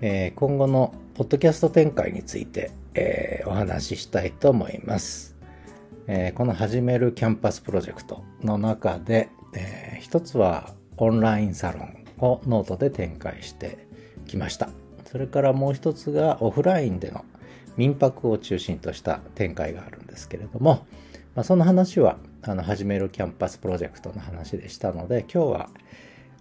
えー、今後のポッドキャスト展開について、えー、お話ししたいと思います。えー、この始めるキャンパスプロジェクトの中で、えー、一つはオンラインサロンをノートで展開してきました。それからもう一つがオフラインでの民泊を中心とした展開があるんですけれども、まあ、その話はあの始めるキャンパスプロジェクトの話でしたので今日は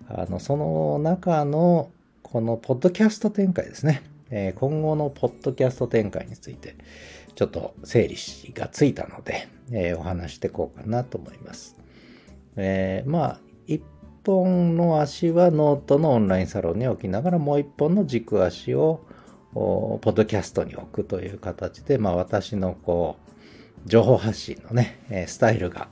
あのその中のこのポッドキャスト展開ですね。えー、今後のポッドキャスト展開について、ちょっと整理がついたので、えー、お話していこうかなと思います。えー、まあ、一本の足はノートのオンラインサロンに置きながら、もう一本の軸足をポッドキャストに置くという形で、まあ私のこう、情報発信のね、スタイルが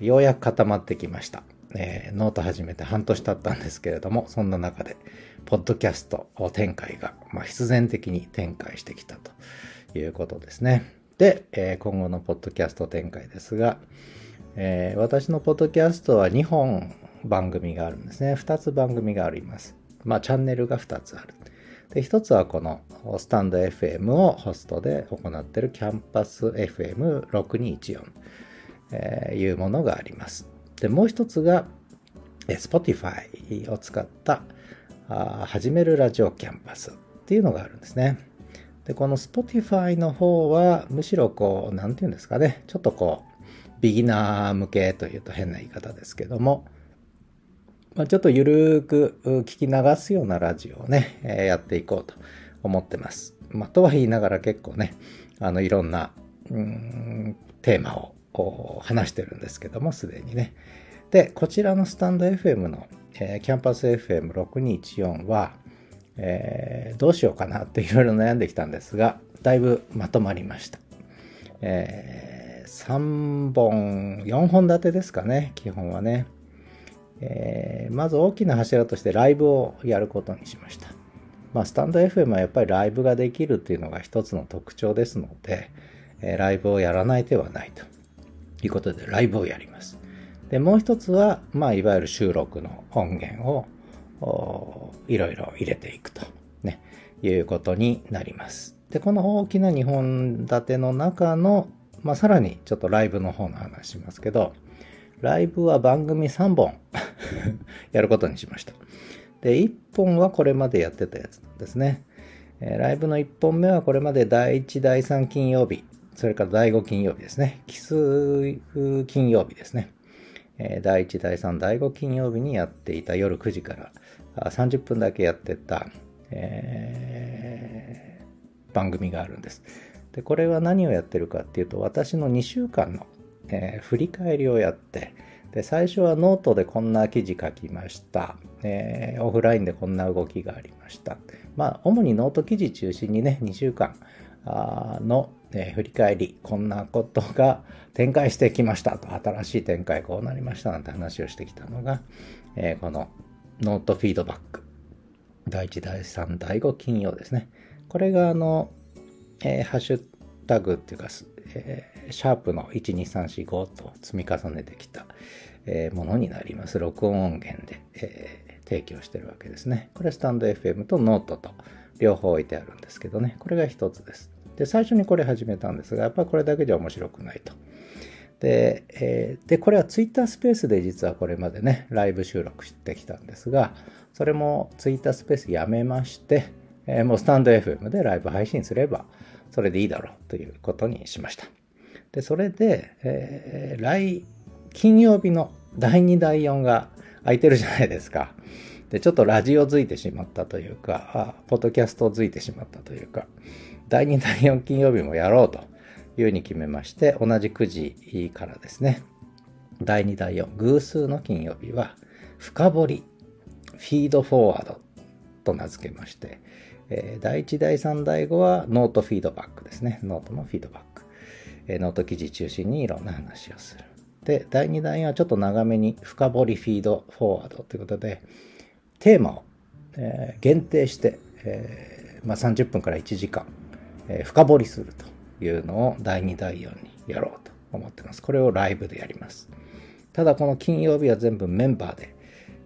ようやく固まってきました。えー、ノート始めて半年経ったんですけれども、そんな中で、ポッドキャスト展開が、まあ、必然的に展開してきたということですね。で、えー、今後のポッドキャスト展開ですが、えー、私のポッドキャストは2本番組があるんですね。2つ番組があります。まあ、チャンネルが2つある。で、1つはこのスタンド FM をホストで行っているキャンパス FM6214、えー、いうものがあります。で、もう一つが、Spotify を使った始めるラジオキャンパスっていうのがあるんですね。で、この Spotify の方は、むしろこう、なんていうんですかね、ちょっとこう、ビギナー向けというと変な言い方ですけども、まあ、ちょっとゆるく聞き流すようなラジオをね、えー、やっていこうと思ってます。まあ、とは言いながら結構ね、あの、いろんな、うん、テーマを話してるんですけども、すでにね。で、こちらのスタンド FM の、えー、キャンパス FM6214 は、えー、どうしようかなっていろいろ悩んできたんですが、だいぶまとまりました。えー、3本、4本立てですかね、基本はね。えー、まず大きな柱としてライブをやることにしました。まあ、スタンド FM はやっぱりライブができるっていうのが一つの特徴ですので、えー、ライブをやらない手はないと。いうことでライブをやります。で、もう一つは、まあ、いわゆる収録の音源をいろいろ入れていくと、ね、いうことになります。で、この大きな2本立ての中の、まあ、さらにちょっとライブの方の話しますけど、ライブは番組3本 やることにしました。で、1本はこれまでやってたやつですね。えライブの1本目はこれまで第1、第3金曜日、それから第5金曜日ですね。奇数金曜日ですね。え第1、第3、第5金曜日にやっていた夜9時から30分だけやってた、えー、番組があるんです。で、これは何をやってるかっていうと、私の2週間の、え、振り返りをやって、で、最初はノートでこんな記事書きました。えー、オフラインでこんな動きがありました。まあ、主にノート記事中心にね、2週間のえー、振り返り、こんなことが展開してきましたと、新しい展開こうなりましたなんて話をしてきたのが、えー、このノートフィードバック。第1、第3、第5金曜ですね。これがあの、え、ハッシュタグっていうか、え、シャープの12345と積み重ねてきた、え、ものになります。録音音源で、え、提供してるわけですね。これスタンド FM とノートと両方置いてあるんですけどね。これが一つです。で、最初にこれ始めたんですが、やっぱこれだけじゃ面白くないと。で、えー、で、これは Twitter スペースで実はこれまでね、ライブ収録してきたんですが、それも Twitter スペースやめまして、えー、もうスタンド FM でライブ配信すれば、それでいいだろうということにしました。で、それで、えー、来、金曜日の第2、第4が空いてるじゃないですか。で、ちょっとラジオづいてしまったというか、あポッドキャストづいてしまったというか、第2、第4金曜日もやろうというふうに決めまして、同じ9時からですね、第2、第4、偶数の金曜日は、深掘り、フィードフォワードと名付けまして、えー、第1、第3、第5はノートフィードバックですね。ノートのフィードバック。えー、ノート記事中心にいろんな話をする。で、第2、第4はちょっと長めに深掘りフィードフォワードということで、テーマを、え、限定して、えまあ、30分から1時間え深掘りするというのを第2、第4にやろうと思ってます。これをライブでやります。ただこの金曜日は全部メンバーで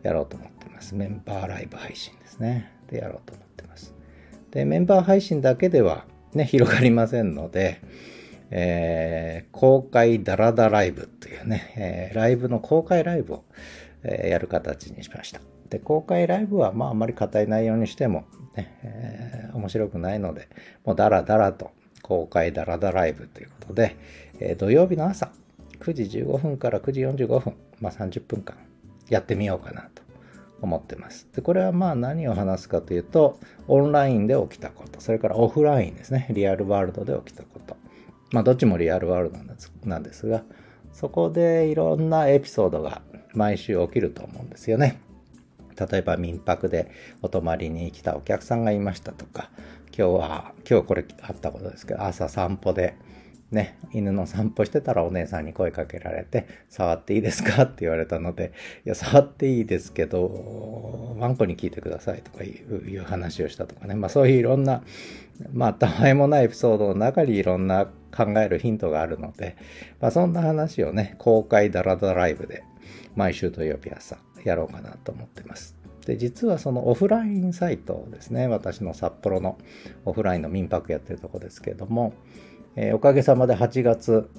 やろうと思ってます。メンバーライブ配信ですね。でやろうと思ってます。で、メンバー配信だけではね、広がりませんので、えー、公開ダラダライブというね、えー、ライブの公開ライブを、えー、やる形にしました。で、公開ライブはまああまり硬い内容にしてもね、え、面白くないので、もうダラダラと公開ダラダライブということで、え、土曜日の朝9時15分から9時45分、まあ30分間やってみようかなと思ってます。で、これはまあ何を話すかというと、オンラインで起きたこと、それからオフラインですね、リアルワールドで起きたこと、まあどっちもリアルワールドなんですが、そこでいろんなエピソードが毎週起きると思うんですよね。例えば民泊でお泊まりに来たお客さんがいましたとか、今日は、今日これあったことですけど、朝散歩で、ね、犬の散歩してたらお姉さんに声かけられて、触っていいですかって言われたので、いや、触っていいですけど、ワンコに聞いてくださいとかいう話をしたとかね。まあそういういろんな、まあたわいもないエピソードの中にいろんな考えるヒントがあるので、まあそんな話をね、公開ダラダライブで毎週土曜日朝やろうかなと思ってます。で、実はそのオフラインサイトですね、私の札幌のオフラインの民泊やってるとこですけども、えー、おかげさまで8月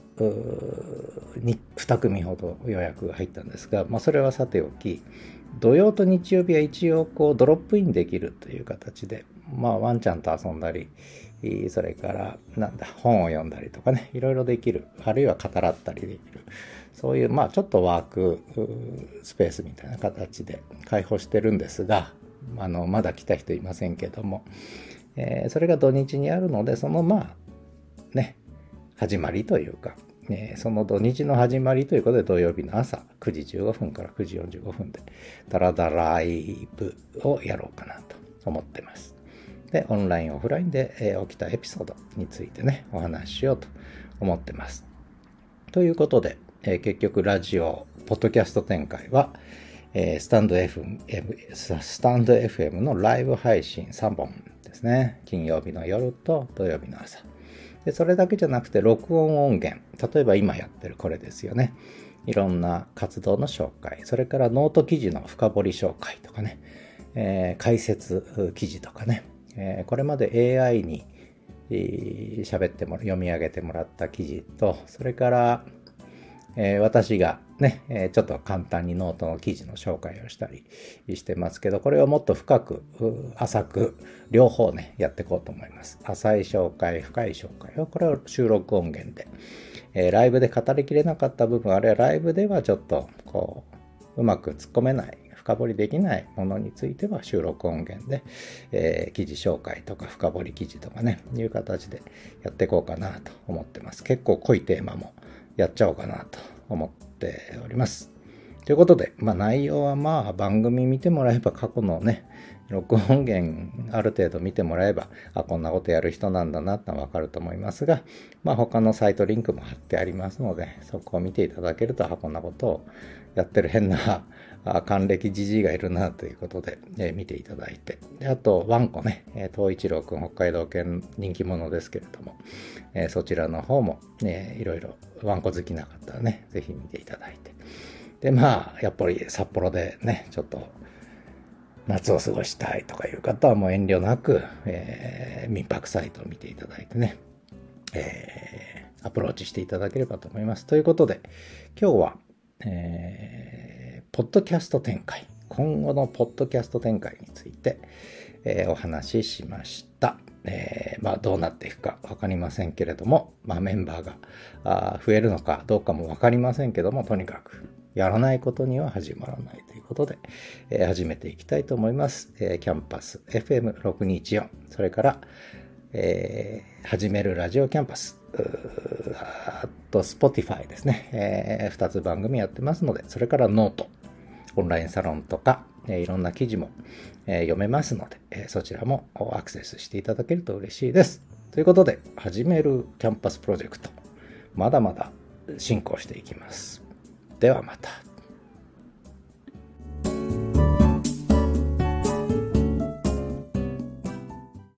に2組ほど予約が入ったんですが、まあ、それはさておき土曜と日曜日は一応こうドロップインできるという形で、まあ、ワンちゃんと遊んだりそれからなんだ本を読んだりとかねいろいろできる。あるいは語らったりできる。そういうまあちょっとワークスペースみたいな形で開放してるんですがあのまだ来た人いませんけども、えー、それが土日にあるのでそのまあね、始まりというか、えその土日の始まりということで土曜日の朝9時15分から9時45分でダラダライブをやろうかなと思ってます。で、オンライン、オフラインで、え起きたエピソードについてね、お話ししようと思ってます。ということで、え結局ラジオ、ポッドキャスト展開は、えスタンド FM、スタンド FM のライブ配信3本ですね。金曜日の夜と土曜日の朝。で、それだけじゃなくて、録音音源。例えば今やってるこれですよね。いろんな活動の紹介。それからノート記事の深掘り紹介とかね。えー、解説記事とかね。え、これまで AI に喋っても読み上げてもらった記事と、それから、え、私がね、え、ちょっと簡単にノートの記事の紹介をしたりしてますけど、これをもっと深く、浅く、両方ね、やっていこうと思います。浅い紹介、深い紹介を、これを収録音源で、え、ライブで語りきれなかった部分、あるいはライブではちょっと、こう、うまく突っ込めない、深掘りできないものについては収録音源で、えー、記事紹介とか深掘り記事とかね、いう形でやっていこうかなと思ってます。結構濃いテーマもやっちゃおうかなと思っております。ということで、まあ内容はまあ番組見てもらえば過去のね、録音源ある程度見てもらえば、あ、こんなことやる人なんだなってわかると思いますが、まあ他のサイトリンクも貼ってありますので、そこを見ていただけると、あ、こんなことをやってる変なあ還暦じじいがいるなということで、えー、見ていただいて。であと、ワンコね、えー、一郎くん、北海道犬人気者ですけれども、えー、そちらの方も、ね、いろいろワンコ好きな方はね、ぜひ見ていただいて。で、まあ、やっぱり札幌でね、ちょっと夏を過ごしたいとかいう方はもう遠慮なく、えー、民泊サイトを見ていただいてね、えー、アプローチしていただければと思います。ということで、今日は、えー、ポッドキャスト展開、今後のポッドキャスト展開について、えー、お話ししました。えー、まあどうなっていくかわかりませんけれども、まあメンバーが増えるのかどうかもわかりませんけども、とにかくやらないことには始まらないということで、えー、始めていきたいと思います。えー、キャンパス FM6214、それから、えー、始めるラジオキャンパス、あと Spotify ですね、えー、2つ番組やってますので、それからノート、オンラインサロンとか、え、いろんな記事も、え、読めますので、え、そちらもアクセスしていただけると嬉しいです。ということで、始めるキャンパスプロジェクト、まだまだ進行していきます。ではまた。